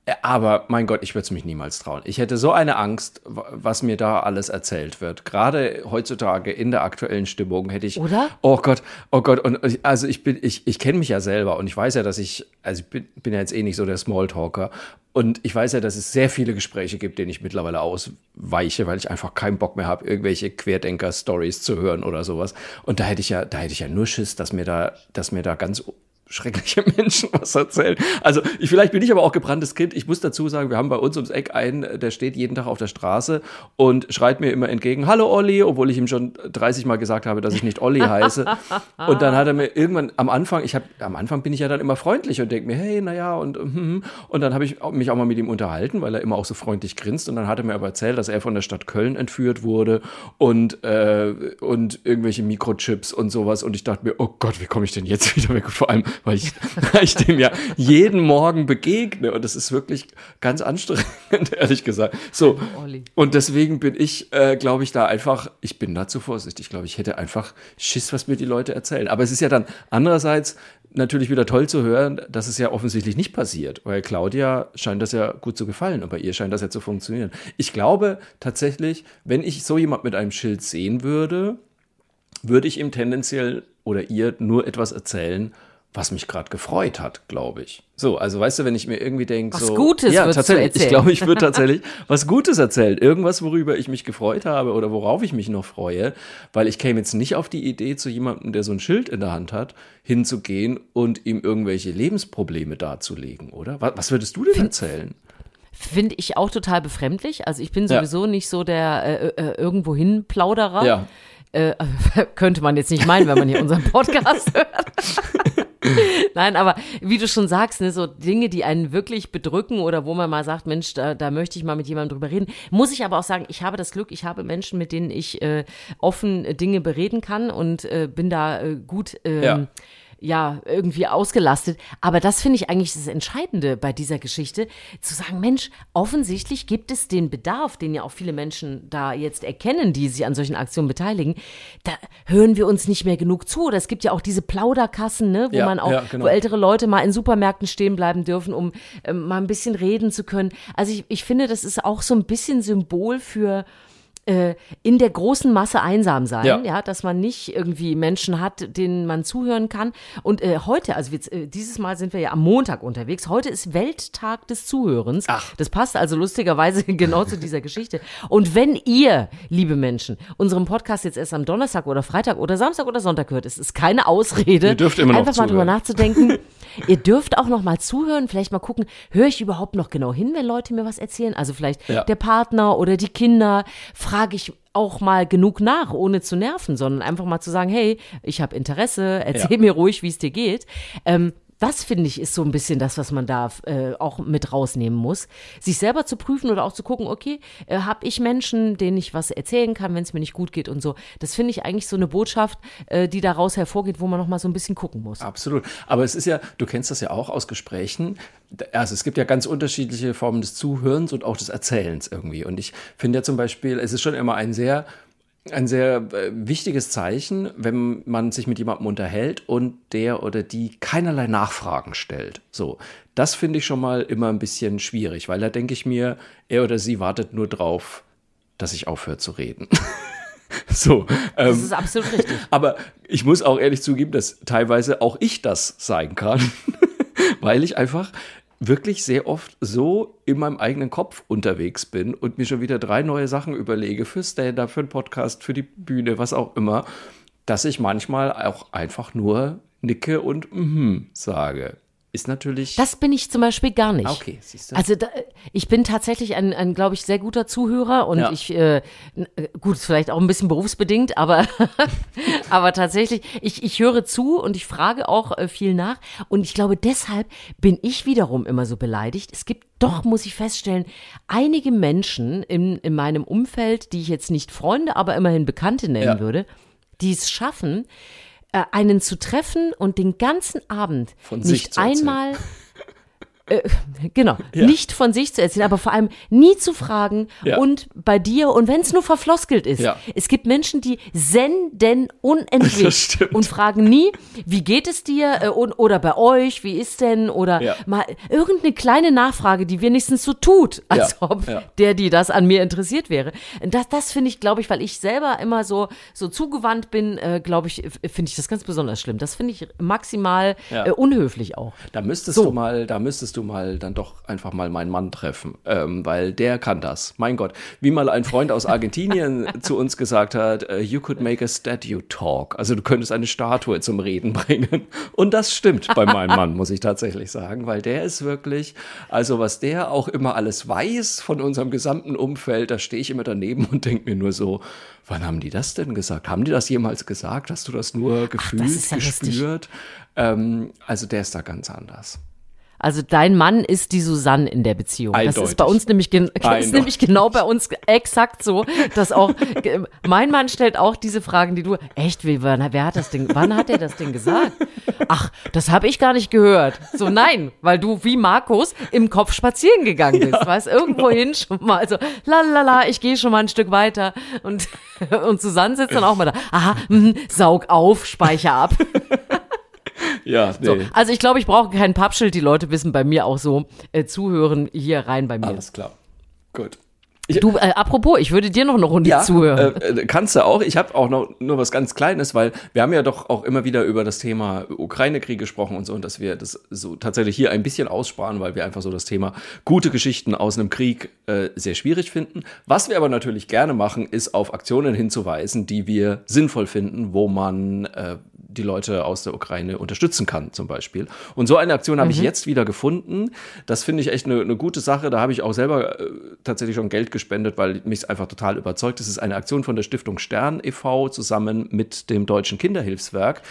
Äh, aber mein Gott, ich würde es mich niemals trauen. Ich hätte so eine Angst, was mir da alles erzählt wird. Gerade heutzutage in der aktuellen Stimmung hätte ich. Oder? Oh Gott, oh Gott. Und also ich bin, ich, ich kenne mich ja selber und ich weiß ja, dass ich, also ich bin, bin ja jetzt eh nicht so der Smalltalker. Und ich weiß ja, dass es sehr viele Gespräche gibt, denen ich mittlerweile ausweiche, weil ich einfach keinen Bock mehr habe, irgendwelche Querdenker-Stories zu hören oder sowas. Und da hätte ich ja, da hätte ich ja nur Schiss, dass mir da, dass mir da ganz schreckliche Menschen was erzählen. Also ich, vielleicht bin ich aber auch gebranntes Kind. Ich muss dazu sagen, wir haben bei uns ums Eck einen, der steht jeden Tag auf der Straße und schreit mir immer entgegen, hallo Olli, obwohl ich ihm schon 30 Mal gesagt habe, dass ich nicht Olli heiße. und dann hat er mir irgendwann am Anfang, ich habe am Anfang bin ich ja dann immer freundlich und denke mir, hey, naja, und hm, hm. und dann habe ich mich auch mal mit ihm unterhalten, weil er immer auch so freundlich grinst und dann hat er mir aber erzählt, dass er von der Stadt Köln entführt wurde und äh, und irgendwelche Mikrochips und sowas und ich dachte mir, oh Gott, wie komme ich denn jetzt wieder weg? Vor allem weil ich, weil ich dem ja jeden Morgen begegne und das ist wirklich ganz anstrengend, ehrlich gesagt. So, und deswegen bin ich, äh, glaube ich, da einfach, ich bin da zu vorsichtig. Ich glaube, ich hätte einfach Schiss, was mir die Leute erzählen. Aber es ist ja dann andererseits natürlich wieder toll zu hören, dass es ja offensichtlich nicht passiert, weil Claudia scheint das ja gut zu gefallen und bei ihr scheint das ja zu funktionieren. Ich glaube tatsächlich, wenn ich so jemand mit einem Schild sehen würde, würde ich ihm tendenziell oder ihr nur etwas erzählen, was mich gerade gefreut hat, glaube ich. So, also weißt du, wenn ich mir irgendwie denke, was so, Gutes ja, tatsächlich, ich glaube, ich würde tatsächlich was Gutes erzählen, irgendwas, worüber ich mich gefreut habe oder worauf ich mich noch freue, weil ich käme jetzt nicht auf die Idee, zu jemandem, der so ein Schild in der Hand hat, hinzugehen und ihm irgendwelche Lebensprobleme darzulegen, oder? Was, was würdest du denn erzählen? Finde ich auch total befremdlich. Also ich bin sowieso ja. nicht so der äh, äh, irgendwohin Plauderer. Ja. Äh, könnte man jetzt nicht meinen, wenn man hier unseren Podcast hört. Nein, aber wie du schon sagst, ne, so Dinge, die einen wirklich bedrücken oder wo man mal sagt, Mensch, da, da möchte ich mal mit jemandem drüber reden. Muss ich aber auch sagen, ich habe das Glück, ich habe Menschen, mit denen ich äh, offen Dinge bereden kann und äh, bin da äh, gut. Ähm, ja ja, irgendwie ausgelastet. Aber das finde ich eigentlich das Entscheidende bei dieser Geschichte, zu sagen, Mensch, offensichtlich gibt es den Bedarf, den ja auch viele Menschen da jetzt erkennen, die sich an solchen Aktionen beteiligen. Da hören wir uns nicht mehr genug zu. Oder es gibt ja auch diese Plauderkassen, ne, wo ja, man auch, ja, genau. wo ältere Leute mal in Supermärkten stehen bleiben dürfen, um ähm, mal ein bisschen reden zu können. Also ich, ich finde, das ist auch so ein bisschen Symbol für äh, in der großen Masse einsam sein, ja. ja. dass man nicht irgendwie Menschen hat, denen man zuhören kann. Und äh, heute, also wir, äh, dieses Mal sind wir ja am Montag unterwegs. Heute ist Welttag des Zuhörens. Ach. Das passt also lustigerweise genau zu dieser Geschichte. Und wenn ihr, liebe Menschen, unseren Podcast jetzt erst am Donnerstag oder Freitag oder Samstag oder Sonntag hört, ist es keine Ausrede, ihr dürft immer noch einfach mal drüber nachzudenken. Ihr dürft auch noch mal zuhören, vielleicht mal gucken, höre ich überhaupt noch genau hin, wenn Leute mir was erzählen? Also vielleicht ja. der Partner oder die Kinder. Frage ich auch mal genug nach, ohne zu nerven, sondern einfach mal zu sagen, hey, ich habe Interesse, erzähl ja. mir ruhig, wie es dir geht. Ähm, das finde ich ist so ein bisschen das, was man da äh, auch mit rausnehmen muss. Sich selber zu prüfen oder auch zu gucken, okay, äh, habe ich Menschen, denen ich was erzählen kann, wenn es mir nicht gut geht und so. Das finde ich eigentlich so eine Botschaft, äh, die daraus hervorgeht, wo man noch mal so ein bisschen gucken muss. Absolut. Aber es ist ja, du kennst das ja auch aus Gesprächen. Also es gibt ja ganz unterschiedliche Formen des Zuhörens und auch des Erzählens irgendwie. Und ich finde ja zum Beispiel, es ist schon immer ein sehr ein sehr äh, wichtiges Zeichen, wenn man sich mit jemandem unterhält und der oder die keinerlei Nachfragen stellt. So, das finde ich schon mal immer ein bisschen schwierig, weil da denke ich mir, er oder sie wartet nur drauf, dass ich aufhöre zu reden. so, ähm, Das ist absolut richtig. aber ich muss auch ehrlich zugeben, dass teilweise auch ich das sein kann, weil ich einfach wirklich sehr oft so in meinem eigenen Kopf unterwegs bin und mir schon wieder drei neue Sachen überlege für Stand-up, für einen Podcast, für die Bühne, was auch immer, dass ich manchmal auch einfach nur nicke und mhm sage. Ist natürlich. Das bin ich zum Beispiel gar nicht. Ah, okay, siehst du. Also da, ich bin tatsächlich ein, ein glaube ich, sehr guter Zuhörer und Ja. ich, äh, äh, gut, ist vielleicht auch ein bisschen berufsbedingt, aber, aber tatsächlich, ich, ich höre zu und ich frage auch äh, viel nach und ich glaube, deshalb bin ich wiederum immer so beleidigt. Es gibt doch, muss ich feststellen, einige Menschen in, in meinem Umfeld, die ich jetzt nicht Freunde, aber immerhin Bekannte nennen Ja. würde, die es schaffen, äh, einen zu treffen und den ganzen Abend Von nicht einmal äh, genau, nicht von sich zu erzählen, aber vor allem nie zu fragen Ja. und bei dir und wenn es nur verfloskelt ist. Ja. Es gibt Menschen, die senden unendlich und fragen nie, wie geht es dir äh, und, oder bei euch, wie ist denn oder Ja. mal irgendeine kleine Nachfrage, die wenigstens so tut, als Ja, ob ja. der, die das an mir interessiert wäre. Das, das finde ich, glaube ich, weil ich selber immer so, so zugewandt bin, äh, glaube ich, finde ich das ganz besonders schlimm. Das finde ich maximal Ja. äh, unhöflich auch. Da müsstest So. du mal, da müsstest du mal dann doch einfach mal meinen Mann treffen, ähm, weil der kann das. Mein Gott, wie mal ein Freund aus Argentinien zu uns gesagt hat, äh, you could make a statue talk. Also du könntest eine Statue zum Reden bringen. Und das stimmt bei meinem Mann, muss ich tatsächlich sagen, weil der ist wirklich, also was der auch immer alles weiß von unserem gesamten Umfeld, da stehe ich immer daneben und denke mir nur so, wann haben die das denn gesagt? Haben die das jemals gesagt? Hast du das nur gefühlt, ist ja gespürt? Ähm, also der ist da ganz anders. Also dein Mann ist die Susanne in der Beziehung. Das Eindeutig. ist bei uns nämlich, das ist nämlich genau bei uns exakt so, dass auch mein Mann stellt auch diese Fragen, die du echt wie wann, wer hat das Ding wann hat er das Ding gesagt? Ach, das habe ich gar nicht gehört. So nein, weil du wie Markus im Kopf spazieren gegangen bist, weißt irgendwo hin schon mal so lalala, ich gehe schon mal ein Stück weiter und und Susanne sitzt dann auch mal da. Aha, mhm, saug auf, speicher ab. Ja, nee. So, also ich glaube, ich brauche kein Pappschild. Die Leute wissen bei mir auch so, äh, zuhören hier rein bei mir. Alles klar. Gut. Du, äh, apropos, ich würde dir noch eine Runde Ja, zuhören. äh, äh, kannst du auch. Ich habe auch noch nur was ganz Kleines, weil wir haben ja doch auch immer wieder über das Thema Ukraine-Krieg gesprochen und so, und dass wir das so tatsächlich hier ein bisschen aussparen, weil wir einfach so das Thema gute Geschichten aus einem Krieg äh, sehr schwierig finden. Was wir aber natürlich gerne machen, ist auf Aktionen hinzuweisen, die wir sinnvoll finden, wo man äh, die Leute aus der Ukraine unterstützen kann, zum Beispiel. Und so eine Aktion habe ich jetzt wieder gefunden. Das finde ich echt eine, eine gute Sache. Da habe ich auch selber äh, tatsächlich schon Geld gespendet, weil mich einfach total überzeugt. Das ist eine Aktion von der Stiftung Stern e.V. zusammen mit dem Deutschen Kinderhilfswerk.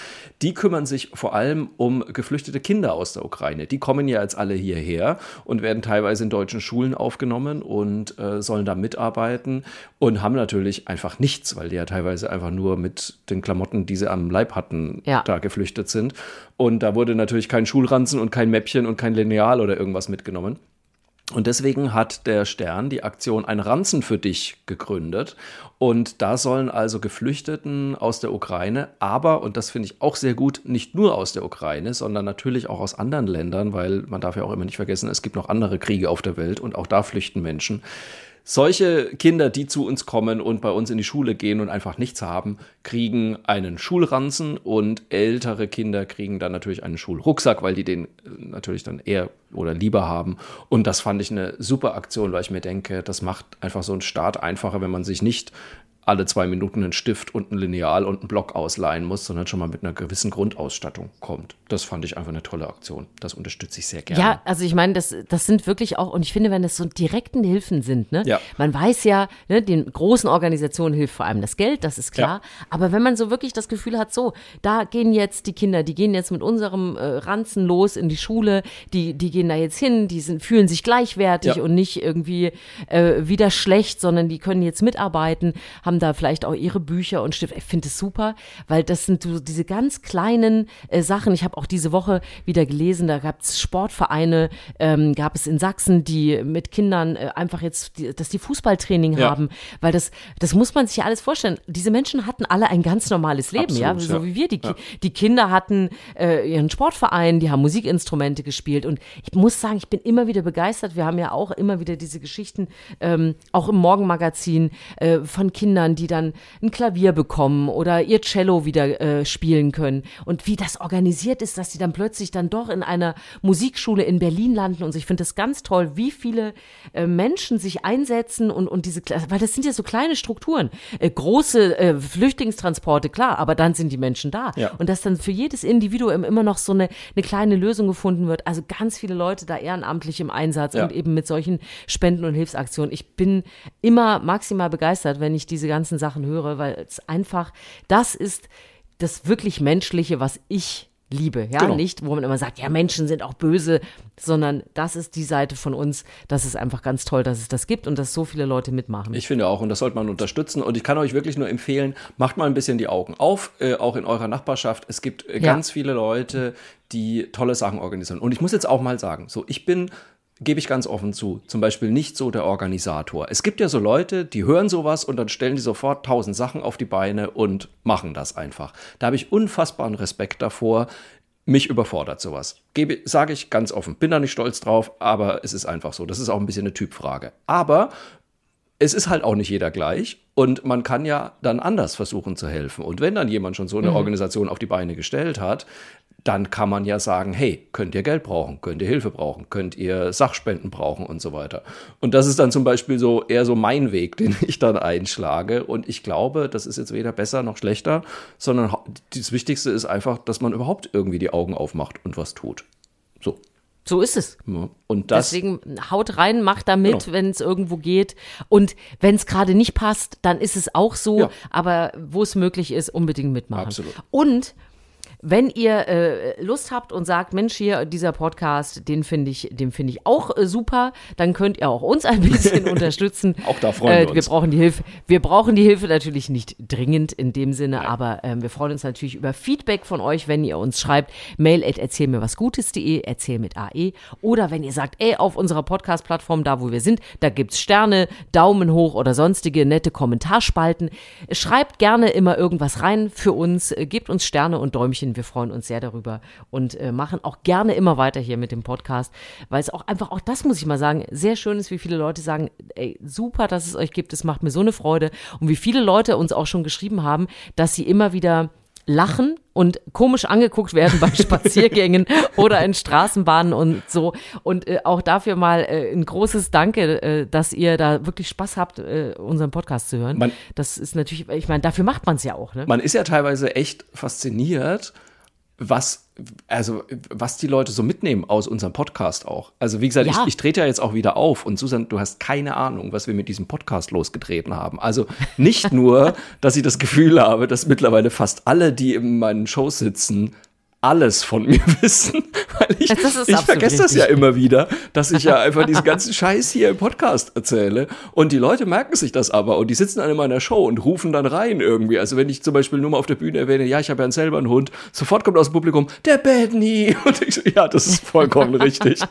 Die kümmern sich vor allem um geflüchtete Kinder aus der Ukraine. Die kommen ja jetzt alle hierher und werden teilweise in deutschen Schulen aufgenommen und äh, sollen da mitarbeiten und haben natürlich einfach nichts, weil die ja teilweise einfach nur mit den Klamotten, die sie am Leib hatten, Ja. da geflüchtet sind. Und da wurde natürlich kein Schulranzen und kein Mäppchen und kein Lineal oder irgendwas mitgenommen. Und deswegen hat der Stern die Aktion Ein Ranzen für dich gegründet. Und da sollen also Geflüchteten aus der Ukraine, aber, und das finde ich auch sehr gut, nicht nur aus der Ukraine, sondern natürlich auch aus anderen Ländern, weil man darf ja auch immer nicht vergessen, es gibt noch andere Kriege auf der Welt und auch da flüchten Menschen. Solche Kinder, die zu uns kommen und bei uns in die Schule gehen und einfach nichts haben, kriegen einen Schulranzen und ältere Kinder kriegen dann natürlich einen Schulrucksack, weil die den äh, natürlich dann eher oder lieber haben. Und das fand ich eine super Aktion, weil ich mir denke, das macht einfach so einen Start einfacher, wenn man sich nicht alle zwei Minuten einen Stift und ein Lineal und einen Block ausleihen muss, sondern schon mal mit einer gewissen Grundausstattung kommt. Das fand ich einfach eine tolle Aktion. Das unterstütze ich sehr gerne. Ja, also ich meine, das, das sind wirklich auch, und ich finde, wenn das so direkten Hilfen sind, ne? Ja. Man weiß ja, ne, den großen Organisationen hilft vor allem das Geld, das ist klar. Aber wenn man so wirklich das Gefühl hat, so, da gehen jetzt die Kinder, die gehen jetzt mit unserem äh, Ranzen los in die Schule, die, die gehen da jetzt hin, die sind, fühlen sich gleichwertig Ja. und nicht irgendwie äh, wieder schlecht, sondern die können jetzt mitarbeiten, haben haben da vielleicht auch ihre Bücher und Stifte. Ich finde es super, weil das sind so diese ganz kleinen äh, Sachen. Ich habe auch diese Woche wieder gelesen, da gab es Sportvereine, ähm, gab es in Sachsen, die mit Kindern äh, einfach jetzt, die, dass die Fußballtraining Ja. haben, weil das, das muss man sich ja alles vorstellen. Diese Menschen hatten alle ein ganz normales Leben, ja, Absolut, so ja. wie wir. Die, Ki- die Kinder hatten äh, ihren Sportverein, die haben Musikinstrumente gespielt und ich muss sagen, ich bin immer wieder begeistert. Wir haben ja auch immer wieder diese Geschichten, ähm, auch im Morgenmagazin äh, von Kindern, die dann ein Klavier bekommen oder ihr Cello wieder äh, spielen können und wie das organisiert ist, dass sie dann plötzlich dann doch in einer Musikschule in Berlin landen und ich finde das ganz toll, wie viele äh, Menschen sich einsetzen und, und diese, weil das sind ja so kleine Strukturen, äh, große äh, Flüchtlingstransporte, klar, aber dann sind die Menschen da Ja. und dass dann für jedes Individuum immer noch so eine, eine kleine Lösung gefunden wird. Also ganz viele Leute da ehrenamtlich im Einsatz Ja. und eben mit solchen Spenden und Hilfsaktionen. Ich bin immer maximal begeistert, wenn ich diese ganzen Sachen höre, weil es einfach, das ist das wirklich Menschliche, was ich liebe. Ja, Genau. nicht, wo man immer sagt, ja, Menschen sind auch böse, sondern das ist die Seite von uns. Das ist einfach ganz toll, dass es das gibt und dass so viele Leute mitmachen. Ich finde auch, und das sollte man unterstützen. Und ich kann euch wirklich nur empfehlen, macht mal ein bisschen die Augen auf, äh, auch in eurer Nachbarschaft. Es gibt äh, Ja. ganz viele Leute, die tolle Sachen organisieren. Und ich muss jetzt auch mal sagen, so, ich bin, gebe ich ganz offen zu, zum Beispiel nicht so der Organisator. Es gibt ja so Leute, die hören sowas und dann stellen die sofort tausend Sachen auf die Beine und machen das einfach. Da habe ich unfassbaren Respekt davor. Mich überfordert sowas. Gebe, sage ich ganz offen. Bin da nicht stolz drauf, aber es ist einfach so. Das ist auch ein bisschen eine Typfrage. Aber es ist halt auch nicht jeder gleich und man kann ja dann anders versuchen zu helfen. Und wenn dann jemand schon so eine Organisation auf die Beine gestellt hat, dann kann man ja sagen, hey, könnt ihr Geld brauchen, könnt ihr Hilfe brauchen, könnt ihr Sachspenden brauchen und so weiter. Und das ist dann zum Beispiel so eher so mein Weg, den ich dann einschlage. Und ich glaube, das ist jetzt weder besser noch schlechter, sondern das Wichtigste ist einfach, dass man überhaupt irgendwie die Augen aufmacht und was tut. So. so ist es. Ja. Und das, Deswegen haut rein, macht da mit, Genau. wenn es irgendwo geht. Und wenn es gerade nicht passt, dann ist es auch so. Ja. Aber wo es möglich ist, unbedingt mitmachen. Absolut. Und wenn ihr äh, Lust habt und sagt, Mensch, hier dieser Podcast, den finde ich, den finde ich auch äh, super, dann könnt ihr auch uns ein bisschen unterstützen. Auch da freuen wir Wir uns. brauchen die Hilfe. Wir brauchen die Hilfe natürlich nicht dringend in dem Sinne, aber ähm, wir freuen uns natürlich über Feedback von euch, wenn ihr uns schreibt. Mail at erzähl mir was Gutes.de, erzähl mit AE. Oder wenn ihr sagt, ey, auf unserer Podcast-Plattform, da wo wir sind, da gibt's Sterne, Daumen hoch oder sonstige nette Kommentarspalten. Schreibt gerne immer irgendwas rein für uns, äh, gebt uns Sterne und Däumchen. Wir freuen uns sehr darüber und äh, machen auch gerne immer weiter hier mit dem Podcast, weil es auch einfach, auch das muss ich mal sagen, sehr schön ist, wie viele Leute sagen, ey, super, dass es euch gibt, es macht mir so eine Freude. Und wie viele Leute uns auch schon geschrieben haben, dass sie immer wieder lachen und komisch angeguckt werden bei Spaziergängen oder in Straßenbahnen und so. Und äh, auch dafür mal äh, ein großes Danke, äh, dass ihr da wirklich Spaß habt, äh, unseren Podcast zu hören. Man- das ist natürlich, ich meine, dafür macht man es ja auch, ne? man ist ja teilweise echt fasziniert, was, also, was die Leute so mitnehmen aus unserem Podcast auch. Also, wie gesagt, Ja. ich, ich trete ja jetzt auch wieder auf und Susan, du hast keine Ahnung, was wir mit diesem Podcast losgetreten haben. Also nicht nur, dass ich das Gefühl habe, dass mittlerweile fast alle, die in meinen Shows sitzen, alles von mir wissen, weil ich, ich vergesse das ja immer wieder, dass ich ja einfach diesen ganzen Scheiß hier im Podcast erzähle und die Leute merken sich das aber und die sitzen dann in meiner Show und rufen dann rein irgendwie. Also wenn ich zum Beispiel nur mal auf der Bühne erwähne, ja, ich habe ja selber einen Hund, sofort kommt aus dem Publikum, der Benny und ich so, ja, das ist vollkommen richtig.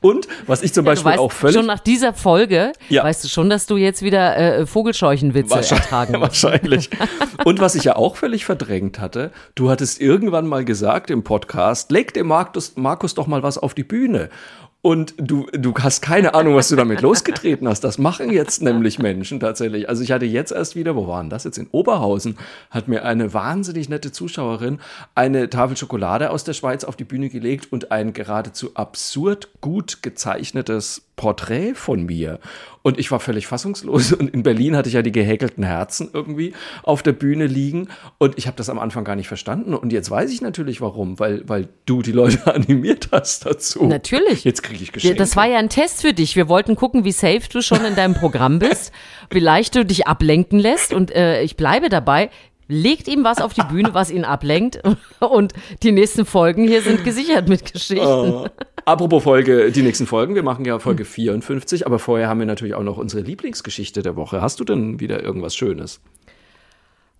Und was ich zum Du Beispiel weißt auch völlig schon nach dieser Folge, Ja. weißt du schon, dass du jetzt wieder äh, Vogelscheuchenwitze ertragen musst. Wahrscheinlich. Und was ich ja auch völlig verdrängt hatte, du hattest irgendwann mal gesagt im Podcast, leg dem Markus, Markus doch mal was auf die Bühne. Und du, du hast keine Ahnung, was du damit losgetreten hast. Das machen jetzt nämlich Menschen tatsächlich. Also ich hatte jetzt erst wieder, wo waren das jetzt? In Oberhausen hat mir eine wahnsinnig nette Zuschauerin eine Tafel Schokolade aus der Schweiz auf die Bühne gelegt und ein geradezu absurd gut gezeichnetes Porträt von mir. Und ich war völlig fassungslos. Und in Berlin hatte ich ja die gehäkelten Herzen irgendwie auf der Bühne liegen. Und ich habe das am Anfang gar nicht verstanden. Und jetzt weiß ich natürlich warum, weil, weil du die Leute animiert hast dazu. Natürlich. Jetzt kriege ich Geschenke. das war ja ein Test für dich. Wir wollten gucken, wie safe du schon in deinem Programm bist, wie leicht du dich ablenken lässt. Und äh, ich bleibe dabei. Legt ihm was auf die Bühne, was ihn ablenkt. Und die nächsten Folgen hier sind gesichert mit Geschichten. Apropos Folge, die nächsten Folgen. Wir machen ja Folge 54, aber vorher haben wir natürlich auch noch unsere Lieblingsgeschichte der Woche. Hast du denn wieder irgendwas Schönes?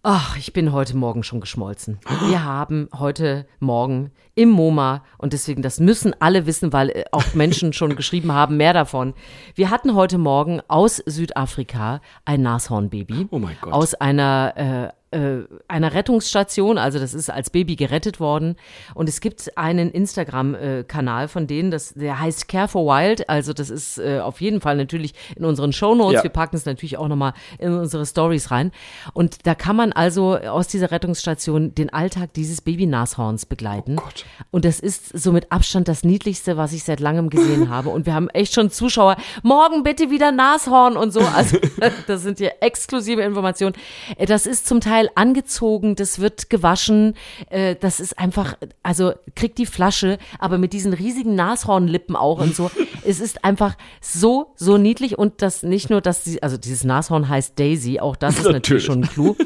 Ach, ich bin heute Morgen schon geschmolzen. Wir haben heute Morgen im MoMA, und deswegen, das müssen alle wissen, weil äh, auch Menschen schon geschrieben haben, mehr davon. Wir hatten heute Morgen aus Südafrika ein Nashornbaby. Oh mein Gott. Aus einer, äh, äh, einer Rettungsstation, also das ist als Baby gerettet worden. Und es gibt einen Instagram-Kanal von denen, das, der heißt Care for Wild. Also das ist äh, auf jeden Fall natürlich in unseren Shownotes. Ja. Wir packen es natürlich auch nochmal in unsere Stories rein. Und da kann man also aus dieser Rettungsstation den Alltag dieses Baby-Nashorns begleiten. Oh Gott. Und das ist so mit Abstand das Niedlichste, was ich seit langem gesehen habe. Und wir haben echt schon Zuschauer, morgen bitte wieder Nashorn und so. Also das sind hier exklusive Informationen. Äh, Das ist zum Teil angezogen, das wird gewaschen. Äh, Das ist einfach, also kriegt die Flasche, aber mit diesen riesigen Nashornlippen auch und so. Es ist einfach so, so niedlich. Und das nicht nur, dass sie, also dieses Nashorn heißt Daisy, auch das ist natürlich Natürlich. schon ein Clou.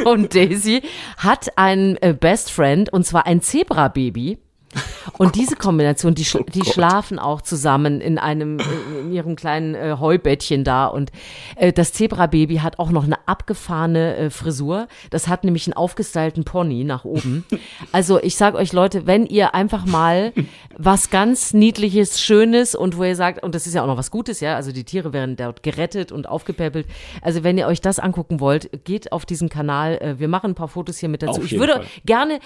Und Daisy hat einen äh, Best Friend und zwar ein Zebra-Baby. Und diese Kombination, die, sch die Gott. schlafen auch zusammen in einem, in ihrem kleinen äh, Heubettchen da. Und äh, das Zebra-Baby hat auch noch eine abgefahrene äh, Frisur. Das hat nämlich einen aufgestylten Pony nach oben. Also ich sag euch Leute, wenn ihr einfach mal was ganz Niedliches, Schönes und wo ihr sagt, und das ist ja auch noch was Gutes, ja, also die Tiere werden dort gerettet und aufgepäppelt. Also wenn ihr euch das angucken wollt, geht auf diesen Kanal. Äh, Wir machen ein paar Fotos hier mit dazu. Auf Ich würde Fall. gerne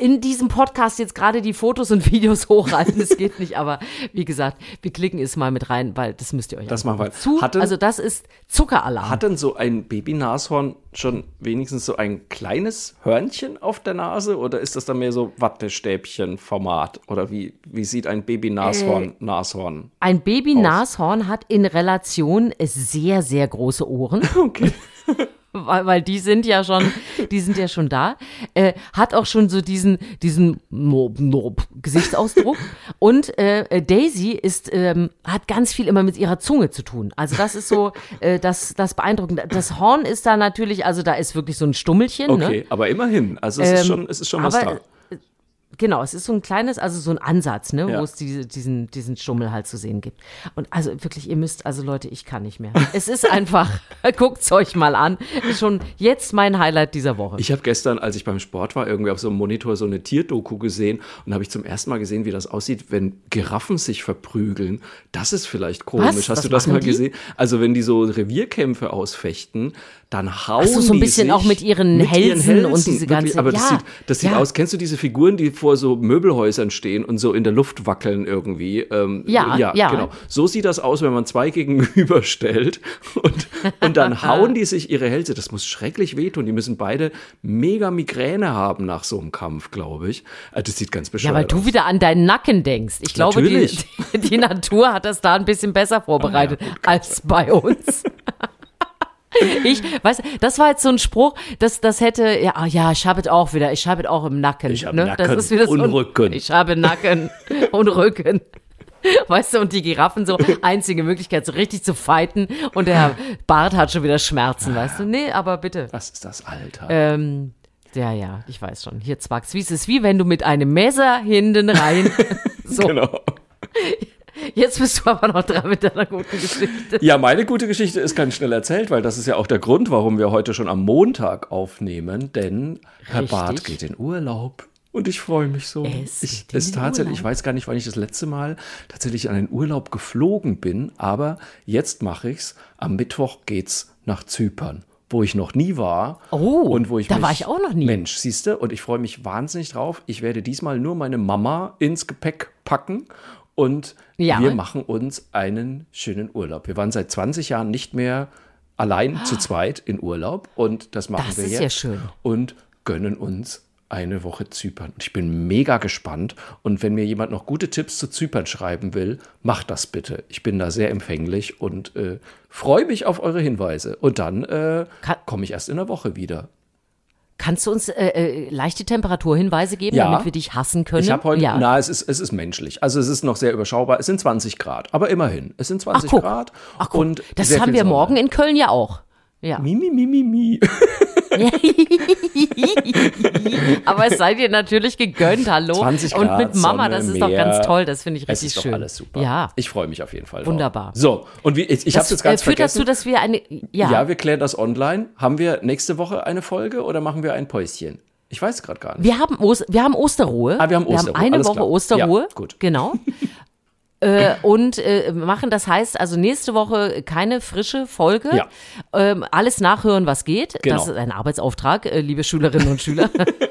in diesem Podcast jetzt gerade die Fotos und Videos hochhalten. Das geht nicht, aber wie gesagt, wir klicken es mal mit rein, weil das müsst ihr euch Das machen wir. Zu, Hatte- also das ist Zuckeralarm. Hat denn so ein Baby-Nashorn schon wenigstens so ein kleines Hörnchen auf der Nase oder ist das dann mehr so Wattestäbchen-Format? Oder wie, wie sieht ein Baby-Nashorn Nashorn? Ein Baby-Nashorn hat in Relation sehr, sehr große Ohren. Okay. weil, weil die sind ja schon, die sind ja schon da, äh, hat auch schon so diesen, diesen Nob, Nob Gesichtsausdruck und äh, Daisy ist, ähm, hat ganz viel immer mit ihrer Zunge zu tun. Also das ist so, äh, das, das beeindruckend. Das Horn ist da natürlich, also da ist wirklich so ein Stummelchen, ne? Okay, aber immerhin. Also es ist Ähm, schon, es ist schon was aber, da. Genau, es ist so ein kleines, also so ein Ansatz, ne, Ja. wo es diese, diesen, diesen Stummel halt zu sehen gibt. Und also wirklich, ihr müsst, also Leute, ich kann nicht mehr. Es ist einfach, guckt's euch mal an. Ist schon jetzt mein Highlight dieser Woche. Ich habe gestern, als ich beim Sport war, irgendwie auf so einem Monitor so eine Tierdoku gesehen und habe ich zum ersten Mal gesehen, wie das aussieht, wenn Giraffen sich verprügeln. Das ist vielleicht komisch. Was? Hast Was du das mal die? gesehen? Also wenn die so Revierkämpfe ausfechten, dann hauen so, so ein bisschen auch mit ihren Hälsen und diese Wirklich, ganze- Aber das ja, sieht, das sieht ja. aus. Kennst du diese Figuren, die vor so Möbelhäusern stehen und so in der Luft wackeln irgendwie? Ähm, Ja, ja. genau. So sieht das aus, wenn man zwei gegenüberstellt und, und dann hauen die sich ihre Hälse. Das muss schrecklich wehtun. Die müssen beide mega Migräne haben nach so einem Kampf, glaube ich. Also Das sieht ganz ja, bescheuert weil du aus. wieder an deinen Nacken denkst. Ich glaube, die, die, die Natur hat das da ein bisschen besser vorbereitet als bei uns. Ich, weißt das war jetzt so ein Spruch, das, das hätte, ja, ah, ja, ich habe es auch wieder, ich habe es auch im Nacken. Ich hab ne? Nacken das ist wieder so und Rücken. Ich habe Nacken und Rücken. Weißt du, und die Giraffen so, einzige Möglichkeit, so richtig zu fighten und der Bart hat schon wieder Schmerzen, weißt du? Nee, aber bitte. Was ist das Alter? Ähm, ja, ja, ich weiß schon. Hier zwacks. Wie ist es wie wenn du mit einem Messer hinten rein. so, genau. Jetzt bist du aber noch dran mit deiner guten Geschichte. Ja, meine gute Geschichte ist ganz schnell erzählt, weil das ist ja auch der Grund, warum wir heute schon am Montag aufnehmen, denn Herr Richtig. Barth geht in Urlaub. Und ich freue mich so. Es ich, es den tatsächlich, ich weiß gar nicht, wann ich das letzte Mal tatsächlich an einen Urlaub geflogen bin, aber jetzt mache ich's. Am Mittwoch geht's nach Zypern, wo ich noch nie war. Oh, und wo ich da mich, war ich auch noch nie. Mensch, siehst du, und ich freue mich wahnsinnig drauf. Ich werde diesmal nur meine Mama ins Gepäck packen und Ja. wir machen uns einen schönen Urlaub. Wir waren seit 20 Jahren nicht mehr allein zu zweit in Urlaub und das machen Das wir ist jetzt ja schön. und gönnen uns eine Woche Zypern. Und ich bin mega gespannt. Und wenn mir jemand noch gute Tipps zu Zypern schreiben will, macht das bitte. Ich bin da sehr empfänglich und äh, freue mich auf eure Hinweise. Und dann äh, komme ich erst in der Woche wieder. Kannst du uns äh, äh, leichte Temperaturhinweise geben, Ja. damit wir dich hassen können? Ich habe heute, ja. na, es ist, es ist menschlich. Also es ist noch sehr überschaubar. Es sind 20 Grad, aber immerhin. Es sind Ach, 20 guck. Grad. Ach, guck. Und das haben wir Sonne. morgen in Köln ja auch. Ja. Mi, mi, mi, mi, mi. Aber es sei dir natürlich gegönnt, hallo. 20 Grad Und mit Mama, Sonne, das ist doch ganz toll. Das finde ich Es richtig ist doch schön. alles super. Ja. Ich freue mich auf jeden Fall. Wunderbar. Drauf. So, und wie, ich, ich habe Das jetzt ganz äh, führt vergessen. dazu, dass wir eine. Ja, ja, wir klären das online. Haben wir nächste Woche eine Folge oder machen wir ein Päuschen? Ich weiß gerade gar nicht. wir, haben Os wir haben Osterruhe. Ah, wir haben Osterruhe, eine alles Woche klar. Osterruhe. Ja, gut. Genau. äh, und äh, machen, das heißt also nächste Woche keine frische Folge. Ja. Ähm, alles nachhören, was geht. Genau. Das ist ein Arbeitsauftrag, äh, liebe Schülerinnen und Schüler.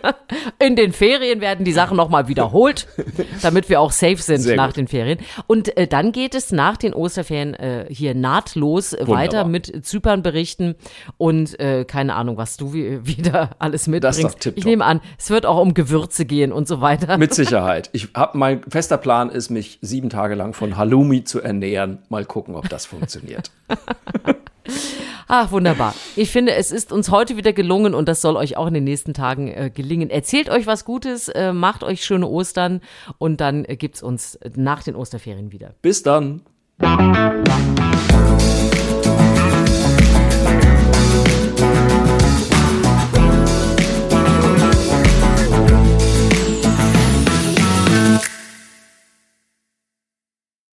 In den Ferien werden die Sachen nochmal wiederholt, damit wir auch safe sind Sehr nach gut. den Ferien. Und äh, dann geht es nach den Osterferien äh, hier nahtlos äh, weiter mit Zypern berichten und äh, keine Ahnung, was du wie, wieder alles Das ist doch mitbringst. Ich nehme an, es wird auch um Gewürze gehen und so weiter. Mit Sicherheit. Ich hab, mein fester Plan ist, mich sieben Tage lang von Halloumi zu ernähren. Mal gucken, ob das funktioniert. Ach, wunderbar. Ich finde, es ist uns heute wieder gelungen und das soll euch auch in den nächsten Tagen äh, gelingen. Erzählt euch was Gutes, äh, macht euch schöne Ostern und dann äh, gibt's uns nach den Osterferien wieder. Bis dann.